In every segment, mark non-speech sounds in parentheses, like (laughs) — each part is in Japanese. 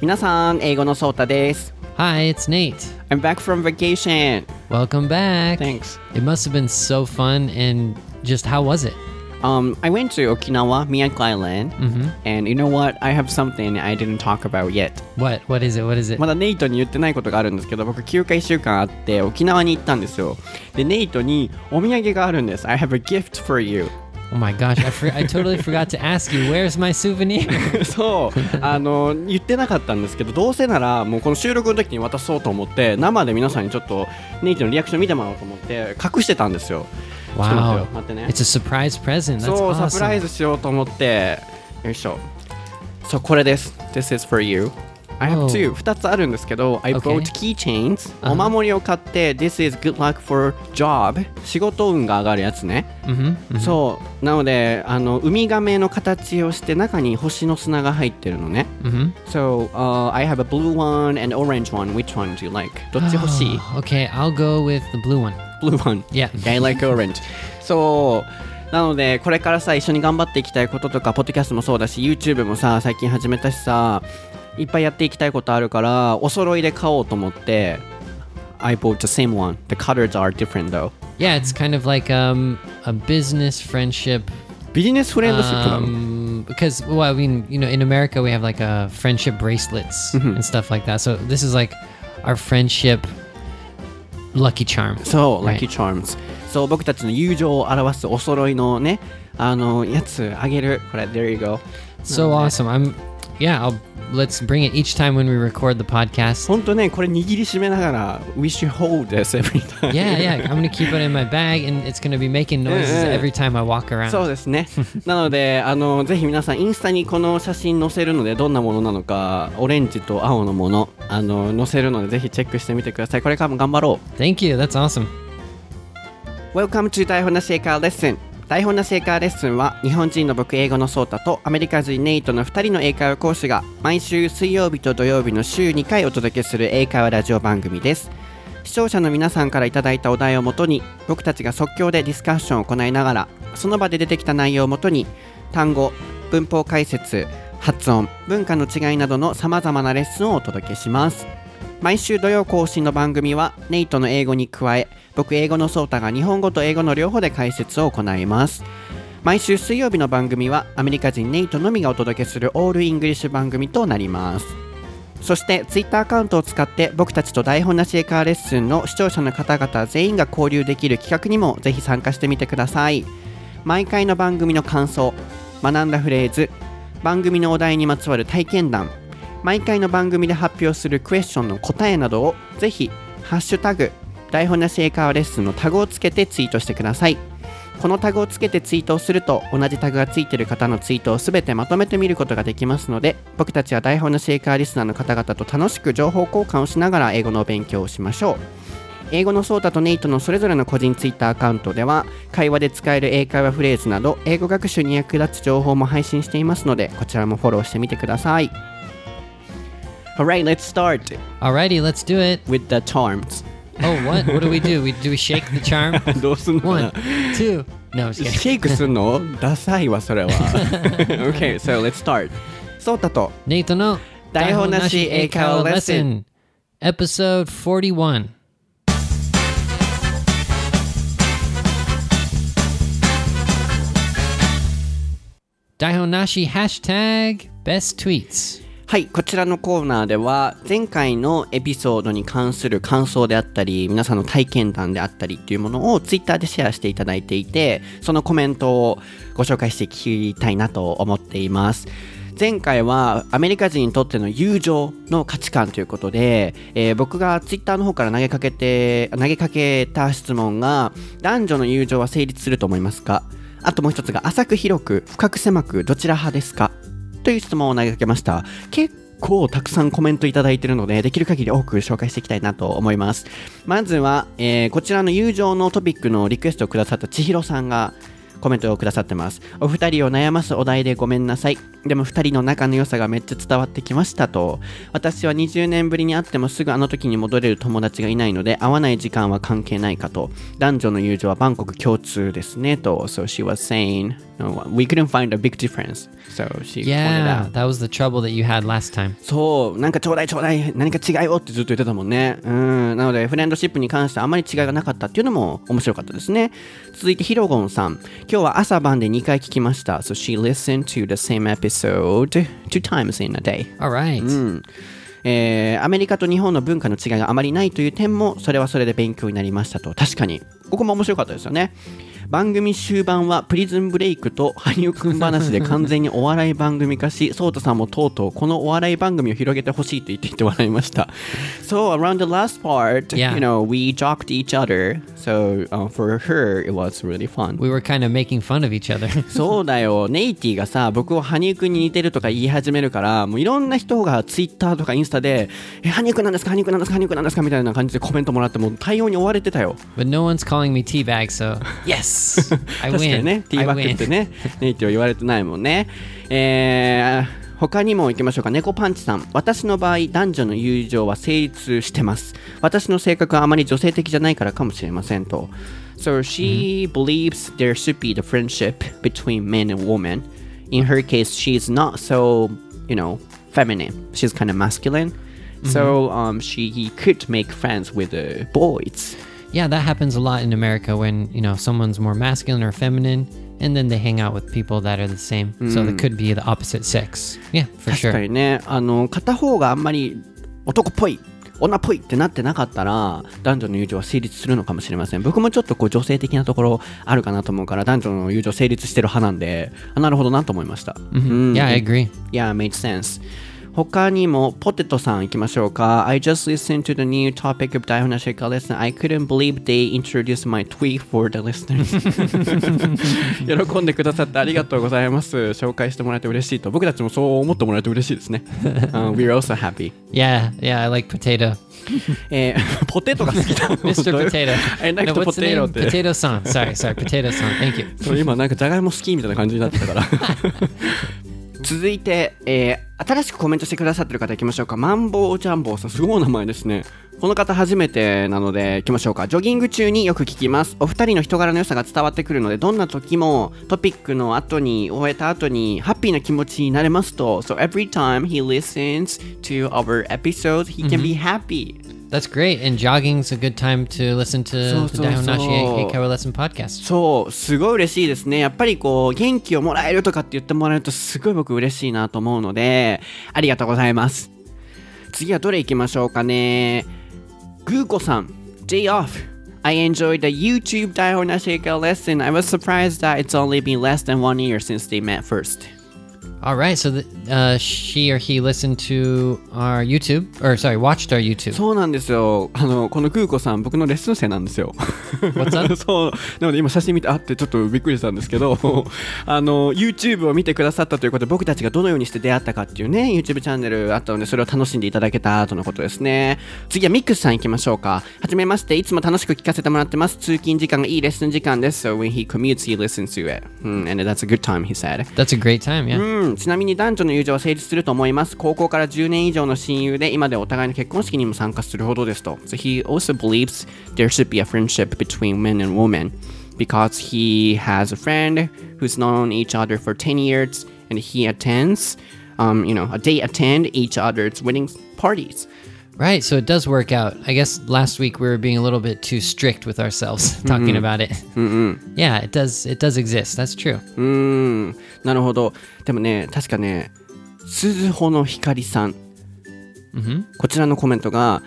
皆さん、英語のソータです。 Hi, it's Nate. I'm back from vacation. Welcome back. Thanks. It must have been so fun and just how was it? Um, I went to Okinawa, Miyako Island, and you know what? I have something I didn't talk about yet. What what is it? What is it? まだネイトに言ってないことがあるんですけど、僕休暇1週間あって沖縄に行ったんですよ。で、ネイトにお土産があるんです。I have a gift for you. Oh my gosh, I for, I totally forgot to ask you. Where's my souvenir? (laughs) そう、あの、言ってなかったんですけど、どうせならもうこの収録の時に渡そうと思って、生で皆さんにちょっとネイトのリアクション見てもらおうと思って、隠してたんですよ。wow. よ待ってね It's a surprise present. That's そう、awesome. サプライズしようと思って、よいしょ。そう、これです。This is for you. I have Oh. two. 2つあるんですけど、I bought keychains. あお守りを買って、This is good luck for job. 仕事運が上がるやつね。Mhm, そう。なので、あの、ウミガメの形をして、中に星の砂が入ってるのね。mhm. So, uh, I have a blue one and orange one. Which one do you like? どっち欲しい Oh, okay, I'll go with the blue one. blue one. Yeah. I like orange. そう。なので、これからさ、一緒に頑張っていきたいこととか、ポッドキャストもそうだし、YouTube もさ、最近始めたしさ、いっぱいやっていきたいことあるから、お揃いで買おうと思って、I bought the same one. The colors are different though. Yeah, it's kind of like um, a business friendship ビジネスフレンドシップなの。 um, because well i mean you know in america we have like a friendship bracelets and stuff like that so this is like our friendship lucky charm そう、 Right. Lucky Charms。そう、僕たちの友情を表すお揃いのね、あの、やつあげる。これ、there you go。 so awesome i'm yeah i'll let's bring it each time when we record the podcast ほんとね、これ握りしめながら、We should hold this every time. yeah yeah i'm gonna keep it in my bag and it's gonna be making noises every time i walk around そうですね。なので、あの、ぜひ皆さん、インスタにこの写真載せるので、どんなものなのか、オレンジと青のもの、あの、載せるので、ぜひチェックしてみてください。これからも頑張ろ thank you that's awesome う。Welcome to 台本なし英会話レッスン。台本なし英会話レッスンは、日本人の僕、英語のソータとアメリカ人ネイトの2人の英会話講師が、毎週水曜日と土曜日の週2回お届けする英会話ラジオ番組です。視聴者の皆さんからいただいたお題をもとに僕たちが即興でディスカッションを行いながらその場で出てきた内容をもとに単語文法解説発音文化の違いなどのさまざまなレッスンをお届けします毎週土曜更新の番組はネイトの英語に加え僕英語のソータが日本語と英語の両方で解説を行います。毎週水曜日の番組はアメリカ人ネイトのみがお届けする all English 番組となります。そしてツイッターアカウントを使って僕たちと台本なし英会話レッスンの視聴者の方々全員が交流できる企画にもぜひ参加してみてください。毎回の番組の感想学んだフレーズ番組のお題にまつわる体験談毎回の番組で発表するクエスチョンの答えなどをぜひ「ハッシュタグ台本なし英会話レッスン」のタグをつけてツイートしてください。このタグをつけてツイートをすると同じタグがついてる方のツイートをすべてまとめて見ることができますので僕たちは台本のシェイカーリスナーの方々と楽しく情報交換をしながら英語のお勉強をしましょう。英語のソータとネイトのそれぞれの個人ツイッターアカウントでは会話で使える英会話フレーズなど英語学習に役立つ情報も配信していますのでこちらもフォローしてみてください。Alright, let's start alrighty let's do it with the charms oh what what do we do we do we shake the charm (laughs) どうすんのか one な two no I'm just kidding シェイクすんのダサいわそれは Okay, so let's start ソータと Nate no 台本なし英会話レッスン Episode 41 Daihon Nashi hashtag best tweets はい、こちらのコーナーでは前回のエピソードに関する感想であったり皆さんの体験談であったりっていうものをツイッターでシェアしていただいていてそのコメントをご紹介していきたいなと思っています。前回はアメリカ人にとっての友情の価値観ということで、えー僕がツイッターの方から投げかけて投げかけた質問が男女の友情は成立すると思いますか？あともう一つが浅く広く深く狭くどちら派ですか？という質問を投げかけました。結構たくさんコメントいただいてるのでできる限り多く紹介していきたいなと思います。まずは、えーこちらの友情のトピックのリクエストをくださった千尋さんがコメントをくださってます。お二人を悩ますお題でごめんなさい。でも二人の仲の良さがめっちゃ伝わってきましたと。私は20年ぶりに会ってもすぐあの時に戻れる友達がいないので、会わない時間は関係ないかと。男女の友情はバンコク共通ですねと。So she was saying, no, we couldn't find a big difference. So she pointed Yeah, out. that was the trouble that you had last time. そう、なんかちょうだいちょうだい、何か違いをってずっと言ってたもんね。うん、なので、フレンドシップに関してあまり違いがなかったっていうのも面白かったですね。続いて、ヒロゴンさん。今日は朝晩で2回聞きました。So she listened to the same episode two times in a day. All right. うんえーアメリカと日本の文化の違いがあまりないという点もそれはそれで勉強になりましたと確かにここも面白かったですよね番組終盤はプリズンブレイクと羽生くん話で完全にお笑い番組化し、ソータさんもとうとうこのお笑い番組を広げてほしいと言っていて笑いました。So around the last part, Yeah. you know, we joked each other. So、uh, for her, it was really fun. We were kind of making fun of each other. (laughs) そうだよ、ネイティがさ、僕を羽生くんに似てるとか言い始めるから、もういろんな人がツイッターとかインスタで、え、羽生くんなんですか？羽生くんなんですか？羽生くんなんですか？みたいな感じでコメントもらって、もう対応に追われてたよ。but no one's calling me teabag, so (laughs) yes, I (laughs) 確かに win. ね、ティーバックっ win. てね、ネイティは言われてないもんね。えー他にも行きましょうか。猫パンチさん。私の場合、男女の友情は成立してます。私の性格はあまり女性的じゃないからかもしれませんと。So she believes there should be the friendship between men and women. In her case, she's not so, you know, feminine. She's kind of masculine. So um, she could make friends with the boys. Yeah, that happens a lot in America when, you know, someone's more masculine or feminine and then they hang out with people that are the same. So it could be the opposite sex. Yeah, for 確か sure. にねあの片方があんまり男っぽい女っぽいってなってなかったら男女の友情は成立するのかもしれません僕もちょっとこう女性的なところあるかなと思うから男女の友情成立してる派なんであなるほどなと思いました、うん Yeah, I agree. Yeah, made sense. 他にもポテトさん行きましょうか。I just listened to the new topic of 台本なしか lesson. I couldn't believe they introduced my tweet for the listeners. 喜んでくださってありがとうございます。紹介してもらえて嬉しいと。僕たちもそう思ってもらえて嬉しいですね。uh, we're also happy. Yeah, yeah, I like potato. えーポテトが好きだ。Mr. Potato. I like No, the the potato。Potato san. Sorry, sorry, potato san. Thank you. そう今なんかじゃがいも好きみたいな感じになってたから続いて、えー新しくコメントしてくださってる方いきましょうか。マンボウジャンボウさん。すごい名前ですね。この方初めてなのでいきましょうか。ジョギング中によく聞きます。お二人の人柄の良さが伝わってくるのでどんな時もトピックの後に終えた後にハッピーな気持ちになれますと。So every time he listens to our episode, he can be happy. That's great. And jogging's a good time to listen to the so, Daihon Nashi so. Eikaiwa Lesson podcast. そう、すごい嬉しいですね。やっぱりこう、元気をもらえるとかって言ってもらえると、すごい僕嬉しいなと思うので、ありがとうございます。次はどれ行きましょうかね。グーコさん、Day off. I enjoyed the YouTube Daihon Nashika lesson. I was surprised that it's only been less than one year since they met first. All right. So the, uh, she or he listened to our YouTube, or sorry, watched our YouTube. そうなんですよ。あの、このグーコさん、僕のレッスン生なんですよ。What's up? (laughs) そう。なので今写真見て、あってちょっとびっくりしたんですけど、(laughs) あの、YouTube を見てくださったということで、僕たちがどのようにして出会ったかっていうね、YouTube チャンネルあったので、それを楽しんでいただけたとのことですね。次はミックスさん行きましょうか。はじめまして、いつも楽しく聞かせてもらってます。通勤時間がいいレッスン時間です。So when he commutes, he listens to it. うん、and that's a good time, he said. That's a great time. Yeah. うん、ちなみに男女の友情は成立すると思います。高校から10年以上の親友で、今でお互いの結婚式にも参加するほどですと。So he also believes there should be a friendship between men and women because he has a friend who's known each other for 10 years and he attends, um, you know, they attend each other's wedding parties. Right. So it does work out. I guess last week we were being a little bit too strict with ourselves talking about it. Yeah, it does. It does exist. That's true. うーん、なるほど。でもね、確かね、鈴穂の光さん。こちらのコメントが、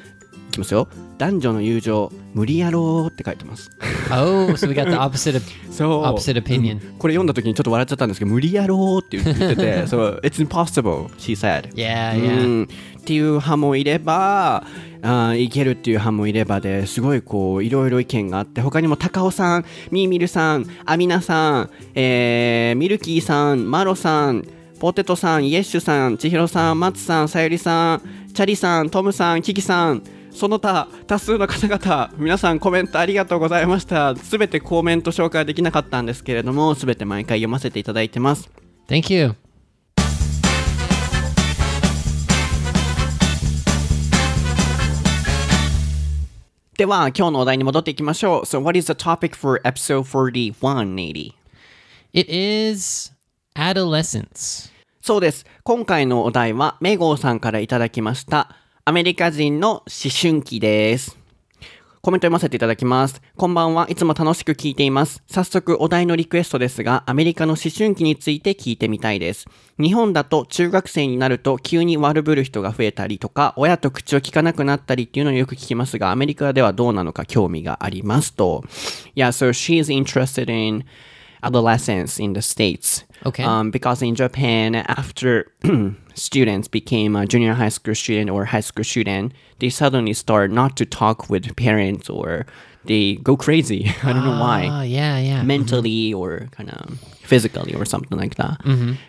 いきますよ。男女の友情、無理やろうって書いてます。Oh, so we got the opposite of opposite opinion. これ読んだ時にちょっと笑っちゃったんですけど、無理やろうって言ってて、そう、It's impossible, she said. Yeah, う yeah. っていう派もいれば、あいけるっていう派もいればですごいこういろいろ意見があって他にも高尾さん、みーみるさん、アミナさん、えーミルキーさん、マロさん、ポテトさん、イエッシュさん、千尋さん、マツさん、さゆりさん、チャリさん、トムさん、キキさん、その他多数の方々皆さんコメントありがとうございましたすべてコメント紹介できなかったんですけれどもすべて毎回読ませていただいてます Thank you. では今日のお題に戻っていきましょう So what is the topic for episode 41, Nady? It is adolescence. そうです今回のお題はメゴーさんからいただきましたアメリカ人の思春期ですコメント読ませていただきます。こんばんは。いつも楽しく聞いています。早速お題のリクエストですが、アメリカの思春期について聞いてみたいです。日本だと中学生になると急に悪ぶる人が増えたりとか、親と口を聞かなくなったりっていうのをよく聞きますが、アメリカではどうなのか興味がありますと。Yeah, so she's interested in adolescence in the States. Okay. Um, because in Japan, after (clears throat) students became a junior high school student or high school student, they suddenly start not to talk with parents or they go crazy. (laughs) I don't know why. Oh, yeah, yeah. Mentally or kind of physically or something like that.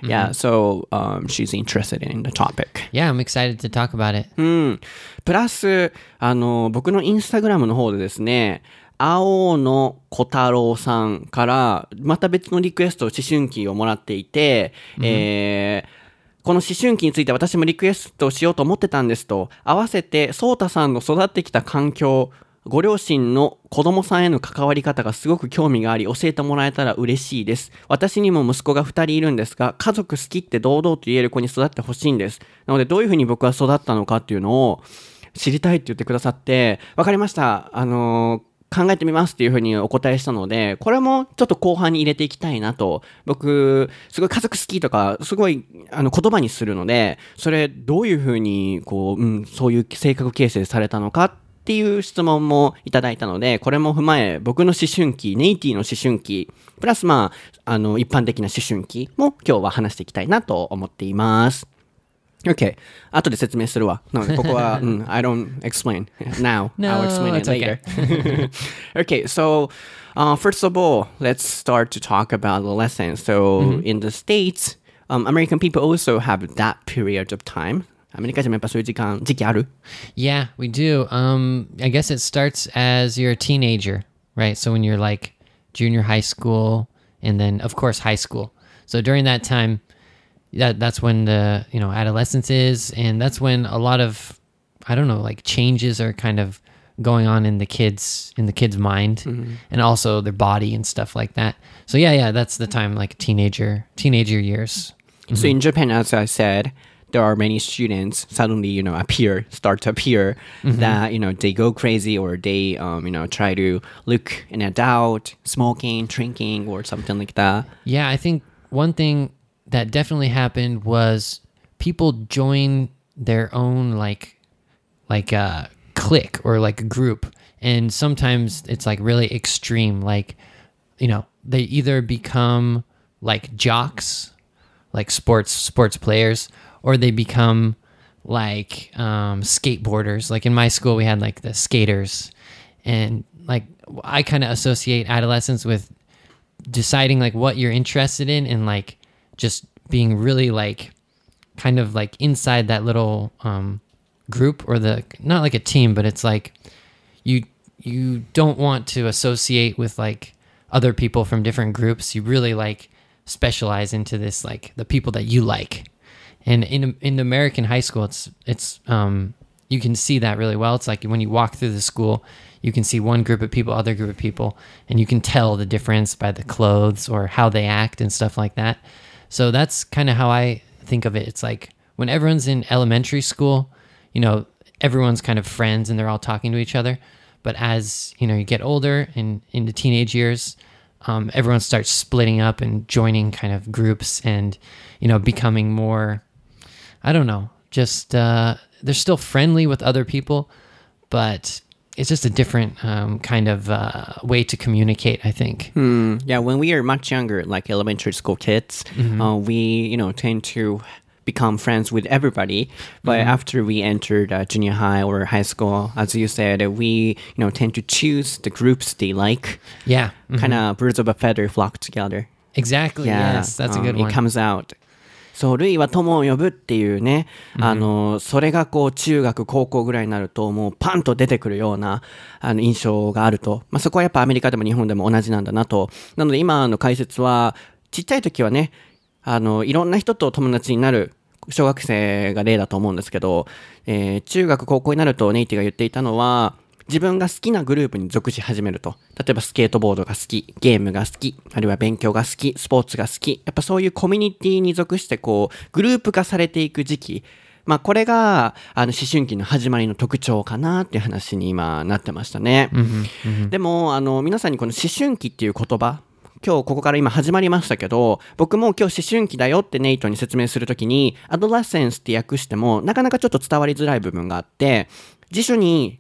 Yeah, so um, she's interested in the topic. Yeah, I'm excited to talk about it. うん。プラス、あの、僕のインスタグラムの方でですね、 青野小太郎さんから、また別のリクエスト、思春期をもらっていて、えーこの思春期について私もリクエストしようと思ってたんですと、合わせて、ソータさんの育ってきた環境、ご両親の子供さんへの関わり方がすごく興味があり、教えてもらえたら嬉しいです。私にも息子が2人いるんですが、家族好きって堂々と言える子に育ってほしいんです。なので、どういうふうに僕は育ったのかっていうのを知りたいって言ってくださって、わかりました。あのー考えてみますっていうふうにお答えしたので、これもちょっと後半に入れていきたいなと。僕、すごい家族好きとか、すごいあの言葉にするので、それどういうふうに、こう、うん、そういう性格形成されたのかっていう質問もいただいたので、これも踏まえ、僕の思春期、ネイティの思春期、プラスまあ、あの、一般的な思春期も今日は話していきたいなと思っています。Okay. 後で説明するわ。なので、ここは、うん、I don't (laughs) explain now. No, I'll explain it it's okay. later. (laughs) okay, so uh, first of all, let's start to talk about adolescence. So in the States, um, American people also have that period of time. アメリカ人もやっぱそういう時間、時期ある Yeah, we do. Um, I guess it starts as you're a teenager, right? So when you're like junior high school, and then of course high school. So during that time, that that's when the you know adolescence is, and that's when a lot of I don't know like changes are kind of going on in the kids in the kids' mind, and also their body and stuff like that. So yeah, yeah, that's the time like teenager teenager years. So in Japan, as I said, there are many students suddenly, you know, appear, start to appear that, you know, they go crazy or they, um, you know, try to look an adult, smoking, drinking or something like that. Yeah, I think one thing that definitely happened was people join their own like like a clique or like a group. And sometimes it's like really extreme. Like you know they either become like jocks like sports sports players or they become like um, skateboarders. Like in my school we had like the skaters. And like i kind of associate adolescence with deciding like what you're interested in and like just being really like kind of like inside that little um group or the not like a team but it's like you you don't want to associate with like other people from different groups. You really like specialize into this like the people that you like. And in in American high school it's it's um you can see that really well. It's like when you walk through the school you can see one group of people other group of people and you can tell the difference by the clothes or how they act and stuff like that so that's kind of how I think of it. It's like when everyone's in elementary school you know everyone's kind of friends and they're all talking to each other. But as you know you get older and into teenage years um, everyone starts splitting up and joining kind of groups and you know becoming more i don't know just uh, they're still friendly with other people but it's just a different um, kind of uh, way to communicate i think Mm, yeah, when we are much younger, like elementary school kids, uh, we you know tend to become friends with everybody. But after we entered uh, junior high or high school, as you said, we you know tend to choose the groups they like. yeah mhm. Kind of birds of a feather flock together. exactly Yeah, yes that's a um, good It comes out. そう、類は友を呼ぶっていうね、あの、それがこう、中学、高校ぐらいになると、もうパンと出てくるような、あの、印象があると。まあ、そこはやっぱアメリカでも日本でも同じなんだなと。なので今の解説は、ちっちゃい時はね、あの、いろんな人と友達になる、小学生が例だと思うんですけど、えー中学、高校になるとネイティが言っていたのは、自分が好きなグループに属し始めると。例えばスケートボードが好き、ゲームが好き、あるいは勉強が好き、スポーツが好き。やっぱそういうコミュニティに属してこう、グループ化されていく時期。まあこれが、あの思春期の始まりの特徴かなっていう話に今なってましたね。でも、あの、皆さんにこの思春期っていう言葉、今日ここから今始まりましたけど、僕も今日思春期だよってネイトに説明するときに、アドラセンスって訳しても、なかなかちょっと伝わりづらい部分があって、辞書に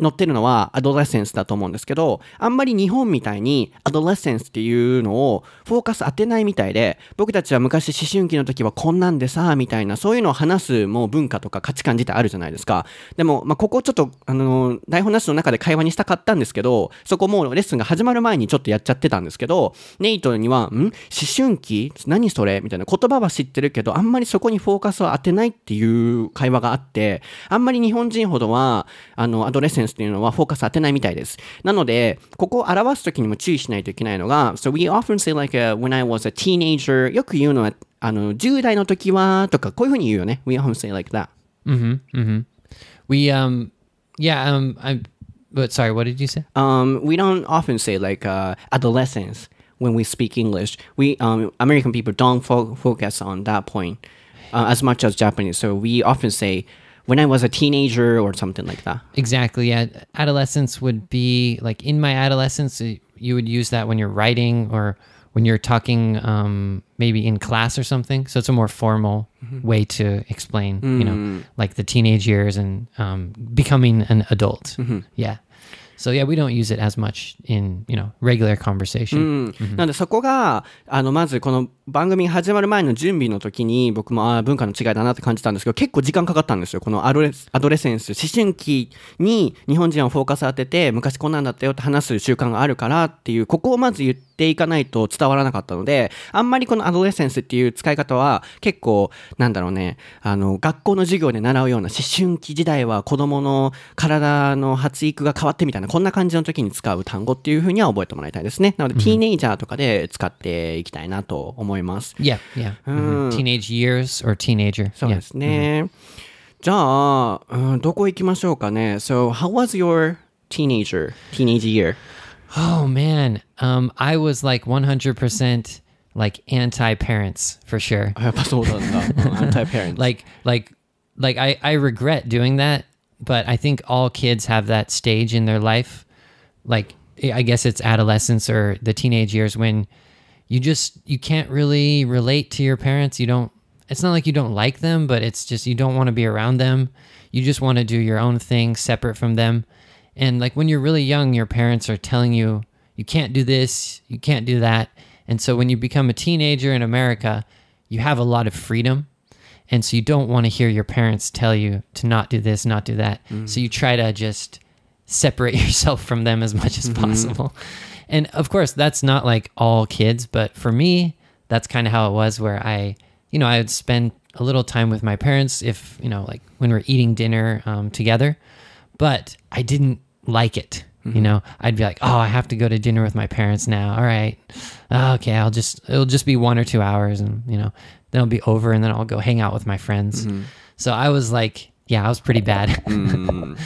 載ってるのはアドレッセンスだと思うんですけど、あんまり日本みたいにアドレッセンスっていうのをフォーカス当てないみたいで、僕たちは昔思春期の時はこんなんでさ、みたいな、そういうのを話すもう文化とか価値観自体あるじゃないですか。でも、まあ、ここちょっと、あの、台本なしの中で会話にしたかったんですけど、そこもうレッスンが始まる前にちょっとやっちゃってたんですけど、ネイトには、ん？思春期？何それ？みたいな言葉は知ってるけど、あんまりそこにフォーカスを当てないっていう会話があって、あんまり日本人ほどは、あの、アドレッセンっていうのはフォーカス当てないみたいです。なので、ここを表すときにも注意しないといけないのが、so we often say like、uh, when I was a teenager よく言うのは、あの、10代の時は、とか、こういうふうに言うよね。we often say like that. Mm-hmm. Mm-hmm. We um yeah, um I but sorry, what did you say? Um, we don't often say like uh, adolescence when we speak English. We um, American people don't fo- focus on that point uh, as much as Japanese. So we often say when I was a teenager or something like that. Exactly. Yeah, adolescence would be like in my adolescence you would use that when you're writing or when you're talking um maybe in class or something. So it's a more formal way to explain, you know, like the teenage years and um becoming an adult. Yeah. So yeah, we don't use it as much in, you know, regular conversation. なのでそこが、あの、まずこの番組が始まる前の準備の時に僕もあー文化の違いだなって感じたんですけど、結構時間かかったんですよ。このアドレアドレセンス、思春期に日本人はフォーカス当てて、昔こんなんだったよって話す習慣があるからっていう、ここをまず言っていかないと伝わらなかったので、あんまりこのアドレセンスっていう使い方は結構、なんだろうね、あの、学校の授業で習うような思春期時代は子供の体の発育が変わってみたいな、こんな感じの時に使う単語っていうふうには覚えてもらいたいですね。なので、ティーネイジャーとかで使っていきたいなと思います。Yeah, yeah. Mhm. Teenage years or teenager. そう.ですね。じゃあ、うん、どこ行きましょうかね。So, how was your teenager, teenage year? Oh man, um, I was like 100% like anti-parents for sure. やっぱそうなんだ。anti-parent. Like, like, like I, I regret doing that, but I think all kids have that stage in their life. Like, I guess it's adolescence or the teenage years when you just you can't really relate to your parents. You don't. It's not like you don't like them, but it's just you don't want to be around them. You just want to do your own thing separate from them. And like when you're really young, your parents are telling you you can't do this, you can't do that. And so when you become a teenager in America, you have a lot of freedom. And so you don't want to hear your parents tell you to not do this, not do that. Mm-hmm. So you try to just separate (laughs) yourself from them as much as mm-hmm. possible. And of course, that's not like all kids, but for me, that's kind of how it was where I, you know, I would spend a little time with my parents if, you know, like when we're eating dinner um, together, but I didn't like it. You mm-hmm. know, I'd be like, oh, I have to go to dinner with my parents now. All right. Oh, okay. I'll just, it'll just be one or two hours and, you know, then it'll be over and then I'll go hang out with my friends. So I was like, yeah, I was pretty bad. (laughs)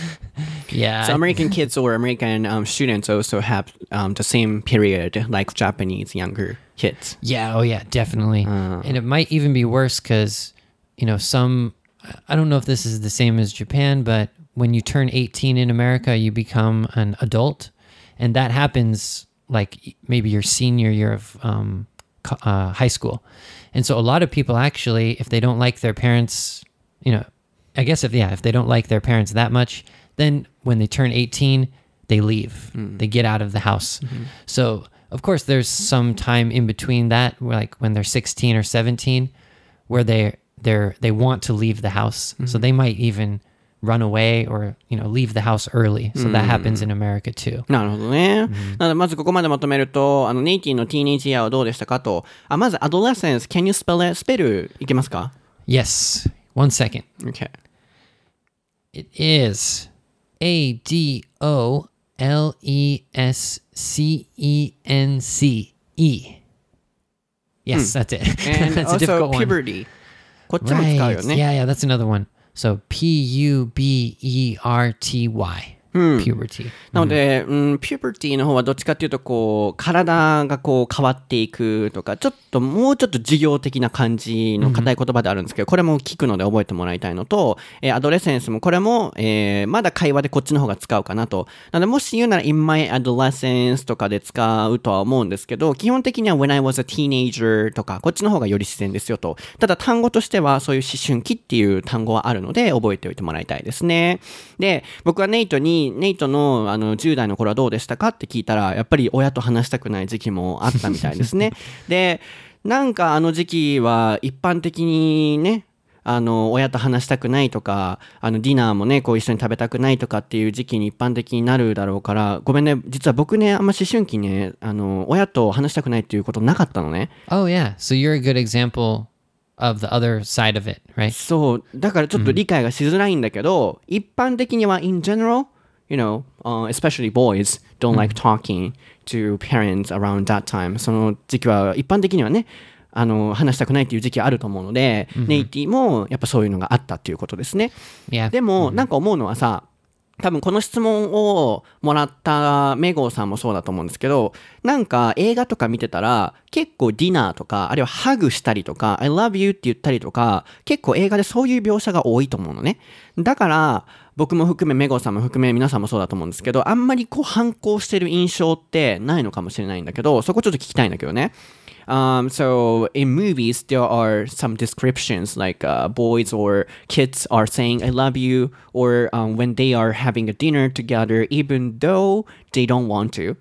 yeah. So American kids or American um, students also have um, the same period like Japanese younger kids. Yeah, oh yeah, definitely. And it might even be worse because, you know, some, I don't know if this is the same as Japan, but when you turn 18 in America, you become an adult. And that happens like maybe your senior year of um, uh, high school. And so a lot of people actually, if they don't like their parents, you know, I guess if, yeah, if they don't like their parents that much, then when they turn 18, they leave. Hmm. They get out of the house. Mm-hmm. So, of course, there's some time in between that, like when they're 16 or 17, where they they're they want to leave the house. Mm-hmm. So they might even run away or you know leave the house early. So that happens in America too. なるほどね。なので、まずここまでまとめると、あの、ネイティのティーネイジイヤーはどうでしたかと。あ、まず、アドレセンス、can you spell it? スペルいけますか Yes. One second. ?OK。 It is A D O L E S C E N C E. Yes, that's it. (laughs) And that's a also, difficult one. puberty. こっちも使う Right. よね。 Yeah, yeah, that's another one. So P U B E R T Y. なので、うん、ピューバティの方はどっちかっていうと、こう、体がこう変わっていくとか、ちょっともうちょっと授業的な感じの硬い言葉であるんですけど、これも聞くので覚えてもらいたいのと、えーアドレセンスもこれも、えーまだ会話でこっちの方が使うかなと。なので、もし言うなら、in my adolescence とかで使うとは思うんですけど、基本的には when I was a teenager とか、こっちの方がより自然ですよと。ただ単語としては、そういう思春期っていう単語はあるので、覚えておいてもらいたいですね。で、僕はネイトに、ネイトのあの10代の頃はどうでしたかって聞いたら、やっぱり親と話したくない時期もあったみたいですね。(laughs) で、なんかあの時期は一般的にね、あの、親と話したくないとか、あの、ディナーもね、こう一緒に食べたくないとかっていう時期に一般的になるだろうから、ごめんね、実は僕ね、あんま思春期ね、あの、親と話したくないっていうことなかったのね。Oh yeah. So you're a good example of the other side of it, right? そう、だからちょっと理解がしづらいんだけど、一般的には in general, you know,、uh, especially boys don't like talking to parents around that time. その時期は一般的にはね、あの、話したくないっていう時期あると思うので、ネイティもやっぱそういうのがあったっていうことですね。でも、なんか思うのはさ、多分この質問をもらったメゴーさんもそうだと思うんですけど、なんか映画とか見てたら、結構ディナーとか、あるいはハグしたりとか、I love you って言ったりとか、結構映画でそういう描写が多いと思うのね。だから、僕も含め、メゴーさんも含め、皆さんもそうだと思うんですけど、あんまりこう反抗してる印象ってないのかもしれないんだけど、そこちょっと聞きたいんだけどね。Um, so in movies, there are some descriptions like uh, boys or kids are saying "I love you" or um, when they are having a dinner together, even though they don't want to.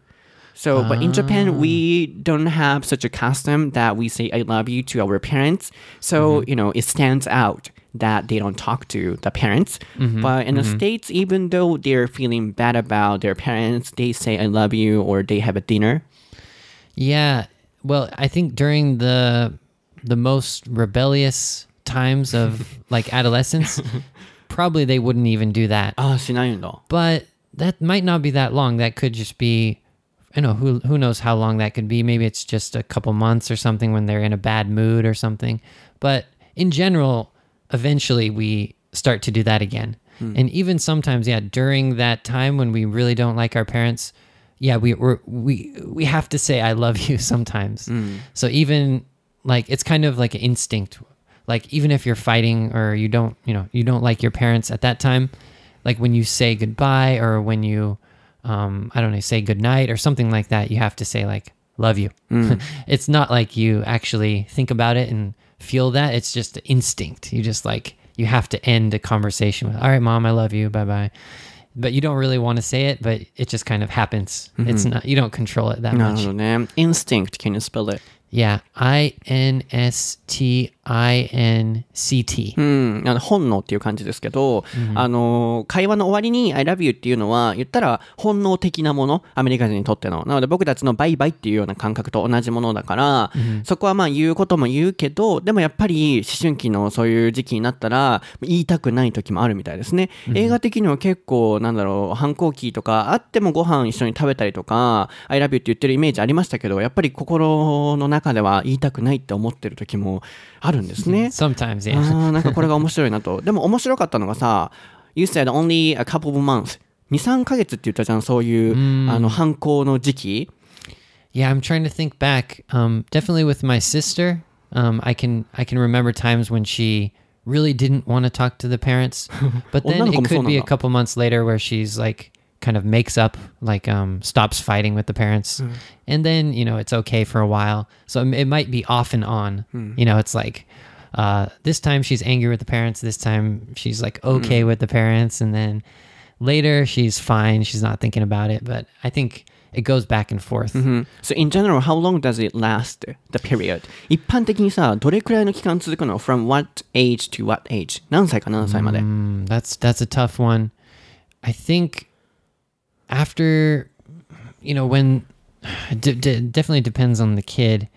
So, but in Japan, we don't have such a custom that we say "I love you" to our parents. So you know, it stands out that they don't talk to the parents. Mm-hmm. But in mm-hmm. the States, even though they're feeling bad about their parents, they say, I love you, or they have a dinner. Yeah. Well, I think during the the most rebellious times of (laughs) like adolescence, probably they wouldn't even do that. Ah, but that might not be that long. That could just be I know who who knows how long that could be. Maybe it's just a couple months or something when they're in a bad mood or something. But in general, eventually we start to do that again. Hmm. And even sometimes, yeah, during that time when we really don't like our parents, yeah, we we're, we we have to say I love you (laughs) sometimes. Hmm. So even like it's kind of like an instinct. Like even if you're fighting or you don't, you know, you don't like your parents at that time, like when you say goodbye or when you um I don't know, say goodnight or something like that, you have to say like love you. Hmm. (laughs) it's not like you actually think about it and feel that. It's just instinct. You just like you have to end a conversation with, "All right, mom, I love you. Bye bye." But you don't really want to say it, but it just kind of happens. Mm-hmm. It's not you don't control it that much. No, no. Instinct. Can you spell it? Yeah, I N S T I N C T. うん、あの本能っていう感じですけど、あの、会話の終わりに I love you っていうのは、言ったら本能的なもの、アメリカ人にとっての。なので僕たちのバイバイっていうような感覚と同じものだから、そこはまあ言うことも言うけど、でもやっぱり思春期のそういう時期になったら、言いたくない時もあるみたいですね。映画的には結構、なんだろう、反抗期とかあってもご飯一緒に食べたりとか、I love you って言ってるイメージありましたけど、やっぱり心の中では言いたくないって思ってる時もあんですね。 Sometimes, あ yeah. ーなんかこれが面白いなと。でも面白かったのがさ、You (laughs) said only a couple of months. 2、3ヶ月って言ったじゃん、そういう、あの、反抗の時期。 Yeah, I'm trying to think back. Um, definitely with my sister, um, I can I can remember times when she really didn't want to talk to the parents, (laughs) but then 女の子 it もそう could be なん a だ。 couple months later where she's like kind of makes up, like um, stops fighting with the parents, and then you know it's okay for a while. So it might be off and on. You know, it's like. Uh, this time she's angry with the parents. This time she's like okay with the parents, and then later she's fine. She's not thinking about it. But I think it goes back and forth. So in general, how long does it last, the period? 一般的にさ、どれくらいの期間続くの ?from what age to what age? 何歳か何歳まで、 Mm, that's that's a tough one. I think after you know when (sighs) d- d- definitely depends on the kid.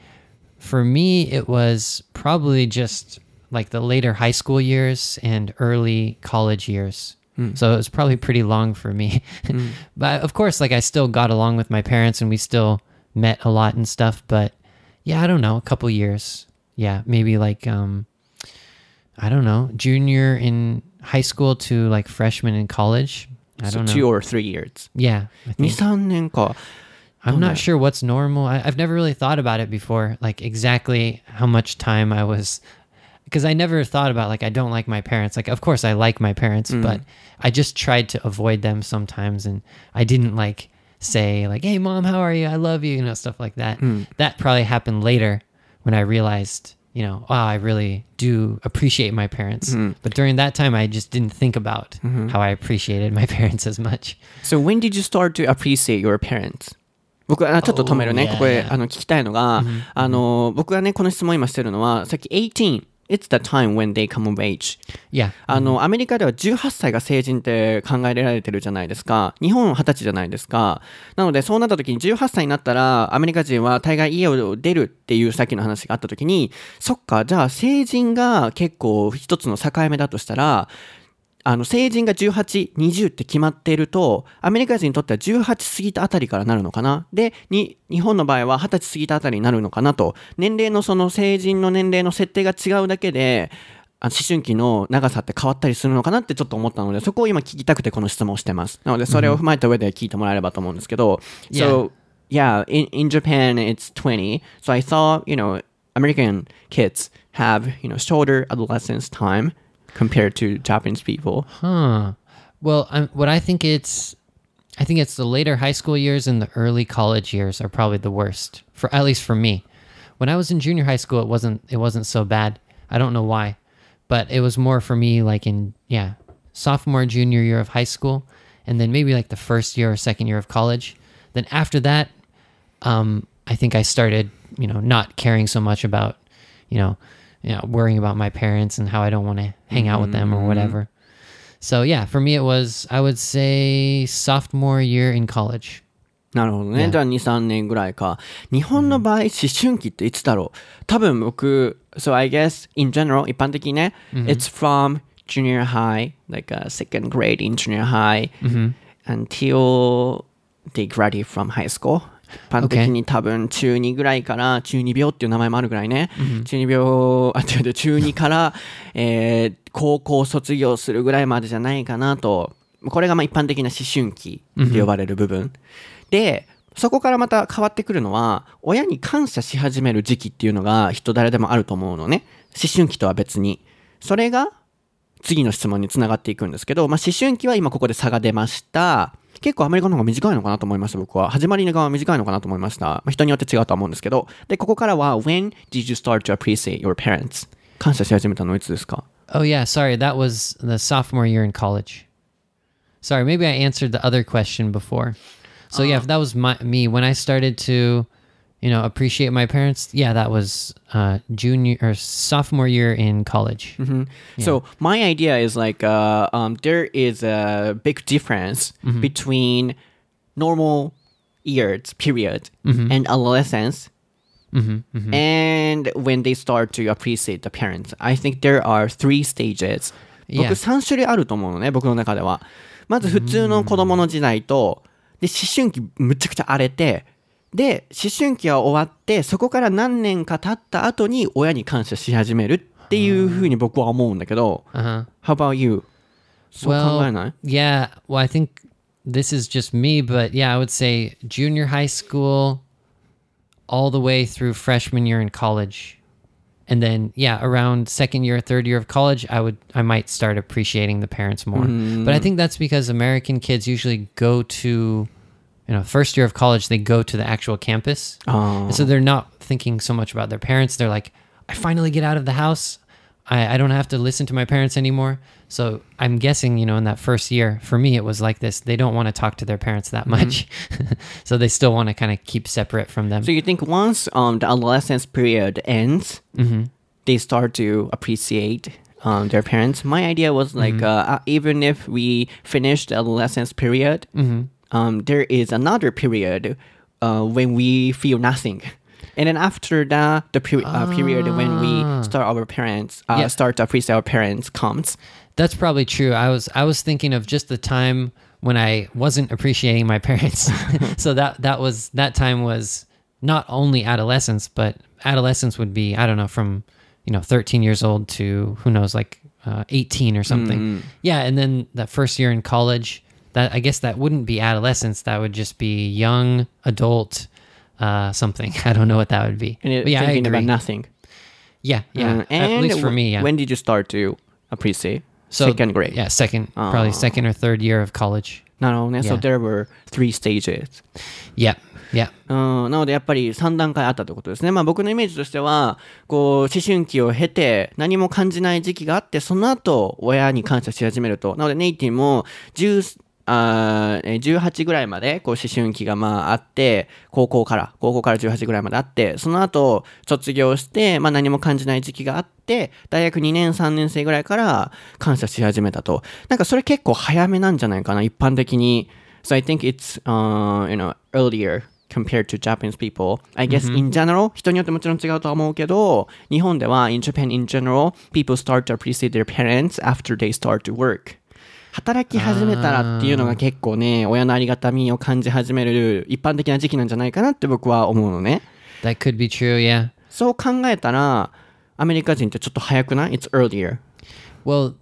For me, it was probably just like the later high school years and early college years. So it was probably pretty long for me. (laughs) but of course, like I still got along with my parents and we still met a lot and stuff. But yeah, I don't know, a couple years. Yeah, maybe like um, I don't know, junior in high school to like freshman in college. I So don't two know. or three years. Yeah, I 2、think. 3年か。I'm don't sure what's normal. I, I've never really thought about it before, like exactly how much time I was, because I never thought about like I don't like my parents. Like, of course I like my parents, mm-hmm. but I just tried to avoid them sometimes, and I didn't like say like, "Hey, mom, how are you? I love you," you know, stuff like that. Mm. That probably happened later when I realized, you know, wow, I really do appreciate my parents. But during that time, I just didn't think about how I appreciated my parents (laughs) as much. So when did you start to appreciate your parents? 僕はあちょっと止めるね。 Oh, ここで yeah. あの聞きたいのが、あの、僕がね、この質問今してるのは、さっき18、 It's the time when they come of age. Yeah. あの、アメリカでは18歳が成人って考えられてるじゃないですか。日本は20歳じゃないですか。なので、そうなった時に18歳になったら、アメリカ人は大概家を出るっていうさっきの話があった時に、そっか、じゃあ成人が結構一つの境目だとしたら、あの、成人が18、20って決まっていると、アメリカ人にとっては18過ぎたあたりからなるのかな？で、に、日本の場合は20歳過ぎたあたりになるのかなと、年齢のその成人の年齢の設定が違うだけで、あの思春期の長さって変わったりするのかなってちょっと思ったので、そこを今聞きたくてこの質問をしてます。なので、それを踏まえた上で聞いてもらえればと思うんですけど、So, yeah, in, in Japan it's 20. So I thought, you know, American kids have, you know, shorter adolescence time compared to Japanese people. Huh. Well, I'm, what I think it's, I think it's the later high school years and the early college years are probably the worst for at least for me. When I was in junior high school, it wasn't it wasn't so bad. I don't know why, but it was more for me like in yeah sophomore junior year of high school, and then maybe like the first year or second year of college. Then after that, um, I think I started you know not caring so much about you know you know worrying about my parents and how I don't want to hang out with them or whatever. So yeah, for me it was I would say sophomore year in college. なるほどね。 Yeah. じゃあ2、3年ぐらいか。日本の場合、思春期っていつだろう多分僕、so I guess in general, 一般的にね、it's from junior high, like a second grade in junior high, until they graduate from high school. 一般的に多分中2ぐらいから中二病っていう名前もあるぐらいね、中二病あ違う違う中2から、(laughs) えー高校卒業するぐらいまでじゃないかなと。これがまあ一般的な思春期って呼ばれる部分、でそこからまた変わってくるのは親に感謝し始める時期っていうのが人誰でもあると思うのね。思春期とは別に。それが次の質問につながっていくんですけど、まあ、思春期は今ここで差が出ました。結構アメリカの方が短いのかなと思いました、僕は。始まりが短いのかなと思いました。まあ、人によって違うとは思うんですけど。で、ここからは、When did you start to appreciate your parents? 感謝し始めたのはいつですか Oh yeah, sorry, that was the sophomore year in college. Sorry, maybe I answered the other question before. So yeah, that was my me when I started to, you know, appreciate my parents. Yeah, that was uh, junior or sophomore year in college. So my idea is like uh, um, there is a big difference between normal years period and adolescence and when they start to appreciate the parents. I think there are three stages. Yeah. 僕3種類あると思うのね、僕の中では。まず普通の子供の時代と、で、思春期むちゃくちゃ荒れて、 で、思春期は終わって、そこから何年か経った後に親に感謝し始めるっていうふうに僕は思うんだけど、 Uh huh. How about you? そう考えない yeah. Well, I think this is just me, but yeah, I would say junior high school, all the way through freshman year in college, and then yeah, around second year, third year of college, I would I might start appreciating the parents more. But I think that's because American kids usually go to, you know, first year of college they go to the actual campus, Oh. And so they're not thinking so much about their parents. They're like, I finally get out of the house. I, I don't have to listen to my parents anymore. So I'm guessing, you know, in that first year, for me, it was like this. They don't want to talk to their parents that much. (laughs) so they still want to kind of keep separate from them. So you think once um, the adolescence period ends, Mm-hmm. they start to appreciate um, their parents. My idea was like Mm-hmm. uh, uh, even if we finish the adolescence period, Mm-hmm. Um, there is another period uh, when we feel nothing. And then after that, the peri- uh, period when we start our parents, uh, Ah. Yeah. start to appreciate our parents comes. That's probably true. I was I was thinking of just the time when I wasn't appreciating my parents. (laughs) (laughs) so that that was that time was not only adolescence, but adolescence would be I don't know from you know 13 years old to who knows like uh, 18 or something. Yeah, and then that first year in college, that I guess that wouldn't be adolescence. That would just be young adult uh, something. (laughs) I don't know what that would be. And But yeah, I thinking agree. about nothing. Yeah, yeah. Uh, At and least for me, yeah. When did you start to appreciate? So- Second grade. Yeah, second, probably second or third year of college. なるほどね。So Yeah. there were three stages. Yeah, yeah. うん、なのでやっぱり3段階あったということですね。まあ僕のイメージとしては、こう、思春期を経て何も感じない時期があって、その後親に感謝し始めると。なのでネイティも10 あーえー18ぐらいまでこう思春期がまああって、高校から、高校から18ぐらいまであって、その後卒業して、まあ何も感じない時期があって、大学2年3年生ぐらいから感謝し始めたと。なんかそれ結構早めなんじゃないかな、一般的に。So I think it's, uh, you know, earlier compared to Japanese people. I guess in general, 人によってもちろん違うとは思うけど、日本では in Japan in general, people start to appreciate their parents after they start to work. 働き始めたらっていうのが結構ね、親のありがたみを感じ始める一般的な時期なんじゃないかなって僕は思うのね。That could be true, yeah. そう考えたら、アメリカ人ってちょっと早くない ?It's earlier. Well,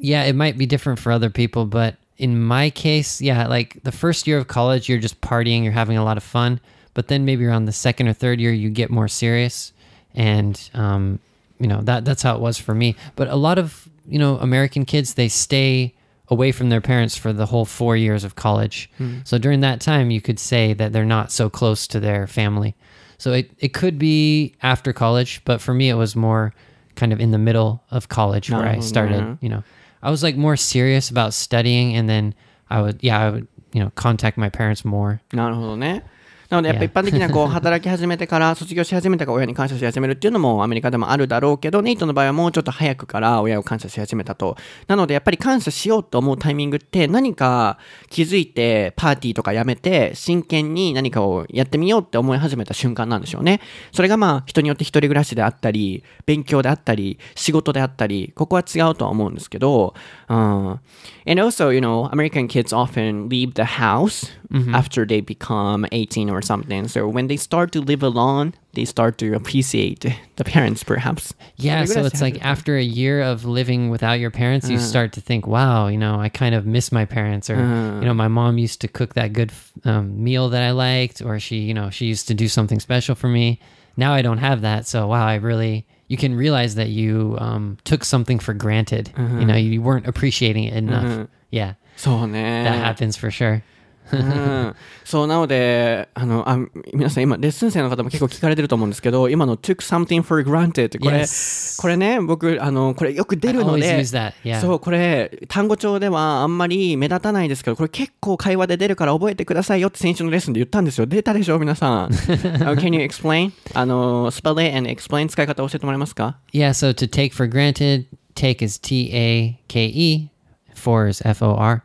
yeah, it might be different for other people, but in my case, yeah, like the first year of college, you're just partying, you're having a lot of fun. But then maybe around the second or third year, you get more serious. And, um, you know, that that's how it was for me. But a lot of, you know, American kids, they stay away from their parents for the whole four years of college. So during that time, you could say that they're not so close to their family. So it, it could be after college, but for me, it was more kind of in the middle of college where I No, started, no. you know, I was like more serious about studying and then I would, yeah, I would, you know, contact my parents more. なるほどね。 なのでやっぱ一般的にはこう働き始めてから (laughs) 卒業し始めたから親に感謝し始めるっていうのもアメリカでもあるだろうけどネイトの場合はもうちょっと早くから親を感謝し始めたと。なのでやっぱり感謝しようと思うタイミングって何か気づいてパーティーとかやめて真剣に何かをやってみようって思い始めた瞬間なんでしょうね。それがまあ人によって一人暮らしであったり勉強であったり仕事であったりここは違うとは思うんですけど、うん。And also, you know, American kids often leave the house after they become 18 or or something. So when they start to live alone, they start to appreciate the parents, perhaps. Yeah. So it's like after a year of living without your parents, uh, you uh-huh. start to think, wow, you know, I kind of miss my parents, or uh, you know, my mom used to cook that good um, meal that I liked, or she, you know, she used to do something special for me. Now I don't have that, so wow, I really you can realize that you um, took something for granted. Uh-huh. You know, you weren't appreciating it enough. Uh-huh. Yeah. So that happens for sure. うんそう、なので、あの、あ皆さん今、レッスン生の方も結構聞かれてると思うんですけど、今の took something for granted ってこれ、Yes. これね、僕、あの、これよく出るので. Yeah. そう、これ、単語帳ではあんまり目立たないですけど、これ結構会話で出るから覚えてくださいよって先週のレッスンで言ったんですよ。出たでしょ、皆さん。uh, (laughs) Can you explain? あの、spell it and explain 使い方教えてもらえますか？Yeah, so to take for granted, take is T A K E, for is F O R.